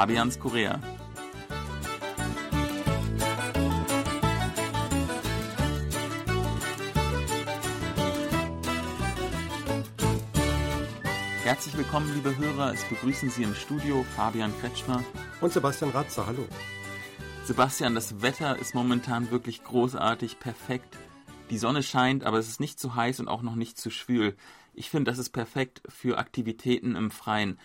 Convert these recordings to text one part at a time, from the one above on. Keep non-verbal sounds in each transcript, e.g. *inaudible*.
Fabians Korea. Herzlich willkommen, liebe Hörer. Es begrüßen Sie im Studio Fabian Kretschmer und Sebastian Ratzer. Hallo. Sebastian, das Wetter ist momentan wirklich großartig, perfekt. Die Sonne scheint, aber es ist nicht zu heiß und auch noch nicht zu schwül. Ich finde, das ist perfekt für Aktivitäten im Freien.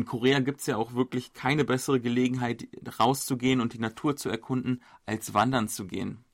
In Korea gibt es ja auch wirklich keine bessere Gelegenheit, rauszugehen und die Natur zu erkunden, als wandern zu gehen.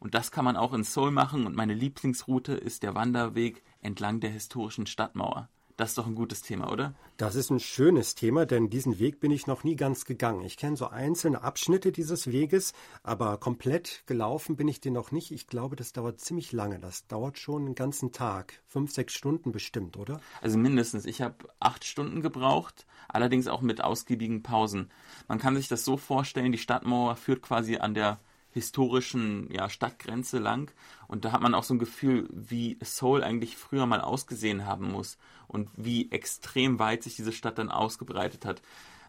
Und das kann man auch in Seoul machen und meine Lieblingsroute ist der Wanderweg entlang der historischen Stadtmauer. Das ist doch ein gutes Thema, oder? Das ist ein schönes Thema, denn diesen Weg bin ich noch nie ganz gegangen. Ich kenne so einzelne Abschnitte dieses Weges, aber komplett gelaufen bin ich den noch nicht. Ich glaube, das dauert ziemlich lange. Das dauert schon einen ganzen Tag. Fünf, sechs Stunden bestimmt, oder? Also mindestens. Ich habe acht Stunden gebraucht, allerdings auch mit ausgiebigen Pausen. Man kann sich das so vorstellen, die Stadtmauer führt quasi an der historischen ja, Stadtgrenze lang. Und da hat man auch so ein Gefühl, wie Seoul eigentlich früher mal ausgesehen haben muss und wie extrem weit sich diese Stadt dann ausgebreitet hat.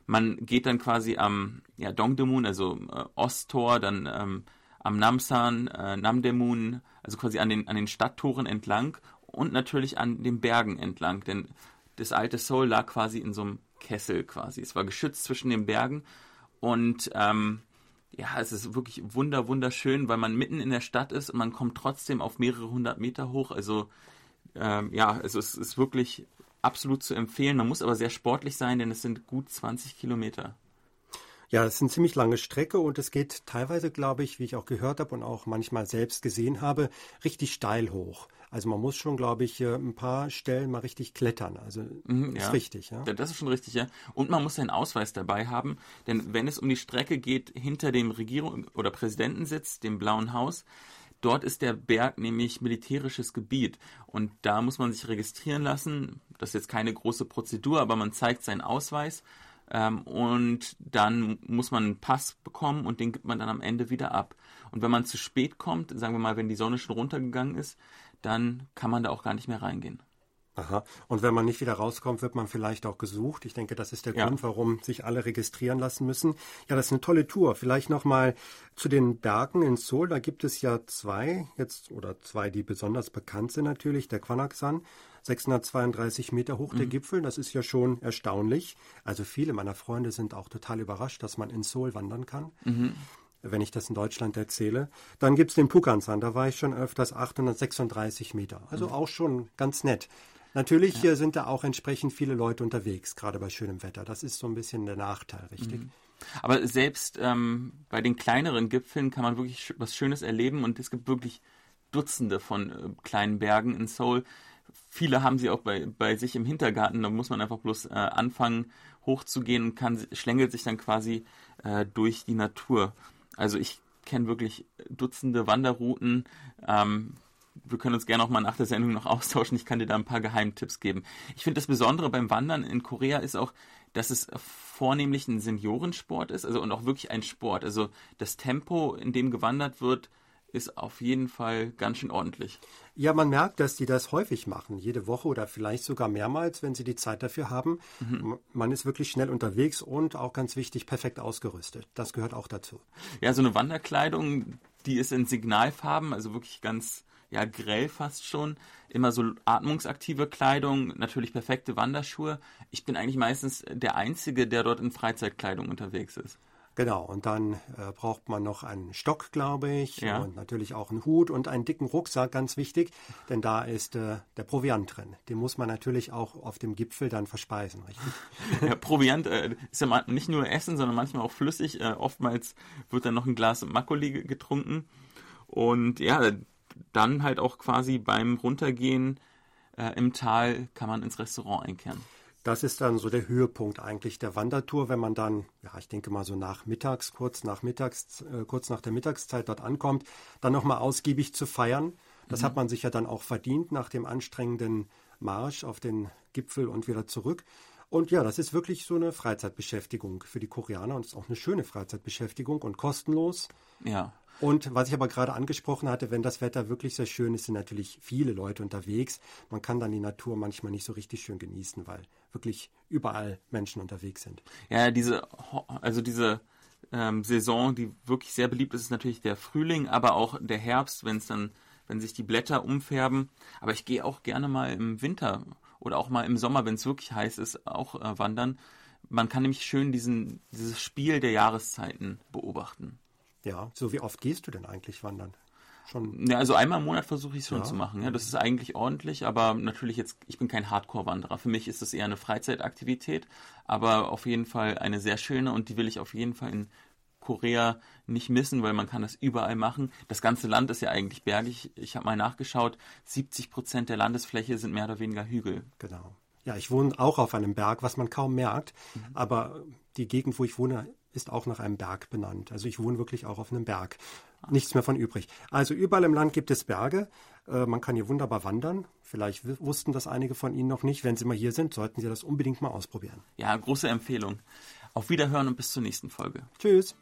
Man geht dann quasi am ja, Dongdaemun, also äh, Osttor, dann ähm, am Namsan, äh, Namdaemun, also quasi an den, an den Stadttoren entlang und natürlich an den Bergen entlang. Denn das alte Seoul lag quasi in so einem Kessel quasi. Es war geschützt zwischen den Bergen und ähm, ja, es ist wirklich wunder, wunderschön, weil man mitten in der Stadt ist und man kommt trotzdem auf mehrere hundert Meter hoch. Also ähm, ja, also es ist wirklich absolut zu empfehlen. Man muss aber sehr sportlich sein, denn es sind gut 20 Kilometer. Ja, es ist eine ziemlich lange Strecke und es geht teilweise, glaube ich, wie ich auch gehört habe und auch manchmal selbst gesehen habe, richtig steil hoch. Also man muss schon, glaube ich, ein paar Stellen mal richtig klettern. Also mhm, ist ja. richtig, ja. Das ist schon richtig, ja. Und man muss einen Ausweis dabei haben, denn wenn es um die Strecke geht hinter dem Regierung- oder Präsidentensitz, dem Blauen Haus, Dort ist der Berg nämlich militärisches Gebiet und da muss man sich registrieren lassen. Das ist jetzt keine große Prozedur, aber man zeigt seinen Ausweis ähm, und dann muss man einen Pass bekommen und den gibt man dann am Ende wieder ab. Und wenn man zu spät kommt, sagen wir mal, wenn die Sonne schon runtergegangen ist, dann kann man da auch gar nicht mehr reingehen. Aha. Und wenn man nicht wieder rauskommt, wird man vielleicht auch gesucht. Ich denke, das ist der ja. Grund, warum sich alle registrieren lassen müssen. Ja, das ist eine tolle Tour. Vielleicht nochmal zu den Bergen in Seoul. Da gibt es ja zwei, jetzt, oder zwei, die besonders bekannt sind natürlich. Der Kwanaksan, 632 Meter hoch, mhm. der Gipfel. Das ist ja schon erstaunlich. Also viele meiner Freunde sind auch total überrascht, dass man in Seoul wandern kann. Mhm wenn ich das in Deutschland erzähle. Dann gibt es den Pukansan, da war ich schon öfters 836 Meter. Also mhm. auch schon ganz nett. Natürlich ja. sind da auch entsprechend viele Leute unterwegs, gerade bei schönem Wetter. Das ist so ein bisschen der Nachteil, richtig? Mhm. Aber selbst ähm, bei den kleineren Gipfeln kann man wirklich was Schönes erleben und es gibt wirklich Dutzende von äh, kleinen Bergen in Seoul. Viele haben sie auch bei, bei sich im Hintergarten. Da muss man einfach bloß äh, anfangen, hochzugehen und kann, schlängelt sich dann quasi äh, durch die Natur. Also ich kenne wirklich Dutzende Wanderrouten. Ähm, wir können uns gerne auch mal nach der Sendung noch *laughs* austauschen. Ich kann dir da ein paar Geheimtipps geben. Ich finde das Besondere beim Wandern in Korea ist auch, dass es vornehmlich ein Seniorensport ist, also und auch wirklich ein Sport. Also das Tempo, in dem gewandert wird, ist auf jeden Fall ganz schön ordentlich. Ja, man merkt, dass die das häufig machen, jede Woche oder vielleicht sogar mehrmals, wenn sie die Zeit dafür haben. Mhm. Man ist wirklich schnell unterwegs und auch ganz wichtig, perfekt ausgerüstet. Das gehört auch dazu. Ja, so eine Wanderkleidung, die ist in Signalfarben, also wirklich ganz ja, grell fast schon. Immer so atmungsaktive Kleidung, natürlich perfekte Wanderschuhe. Ich bin eigentlich meistens der Einzige, der dort in Freizeitkleidung unterwegs ist. Genau, und dann äh, braucht man noch einen Stock, glaube ich, ja. und natürlich auch einen Hut und einen dicken Rucksack, ganz wichtig, denn da ist äh, der Proviant drin. Den muss man natürlich auch auf dem Gipfel dann verspeisen, richtig? *laughs* Ja, Proviant äh, ist ja nicht nur Essen, sondern manchmal auch flüssig. Äh, oftmals wird dann noch ein Glas Makoli getrunken. Und ja, dann halt auch quasi beim Runtergehen äh, im Tal kann man ins Restaurant einkehren. Das ist dann so der Höhepunkt eigentlich der Wandertour, wenn man dann, ja, ich denke mal so nachmittags, kurz nach mittags, äh, kurz nach der Mittagszeit dort ankommt, dann nochmal ausgiebig zu feiern. Das mhm. hat man sich ja dann auch verdient nach dem anstrengenden Marsch auf den Gipfel und wieder zurück. Und ja, das ist wirklich so eine Freizeitbeschäftigung für die Koreaner und ist auch eine schöne Freizeitbeschäftigung und kostenlos. Ja. Und was ich aber gerade angesprochen hatte, wenn das Wetter wirklich sehr schön ist, sind natürlich viele Leute unterwegs. Man kann dann die Natur manchmal nicht so richtig schön genießen, weil wirklich überall Menschen unterwegs sind. Ja, diese, also diese ähm, Saison, die wirklich sehr beliebt ist, ist natürlich der Frühling, aber auch der Herbst, wenn es dann, wenn sich die Blätter umfärben. Aber ich gehe auch gerne mal im Winter oder auch mal im Sommer, wenn es wirklich heiß ist, auch äh, wandern. Man kann nämlich schön diesen, dieses Spiel der Jahreszeiten beobachten. Ja, so wie oft gehst du denn eigentlich wandern? Schon. Ja, also einmal im Monat versuche ich es schon ja. zu machen. Ja, das ist eigentlich ordentlich, aber natürlich jetzt, ich bin kein Hardcore-Wanderer. Für mich ist das eher eine Freizeitaktivität, aber auf jeden Fall eine sehr schöne und die will ich auf jeden Fall in Korea nicht missen, weil man kann das überall machen. Das ganze Land ist ja eigentlich bergig. Ich habe mal nachgeschaut, 70 Prozent der Landesfläche sind mehr oder weniger Hügel. Genau. Ja, ich wohne auch auf einem Berg, was man kaum merkt, mhm. aber die Gegend, wo ich wohne, ist auch nach einem Berg benannt. Also ich wohne wirklich auch auf einem Berg. Nichts mehr von übrig. Also überall im Land gibt es Berge. Äh, man kann hier wunderbar wandern. Vielleicht wussten das einige von Ihnen noch nicht. Wenn Sie mal hier sind, sollten Sie das unbedingt mal ausprobieren. Ja, große Empfehlung. Auf Wiederhören und bis zur nächsten Folge. Tschüss.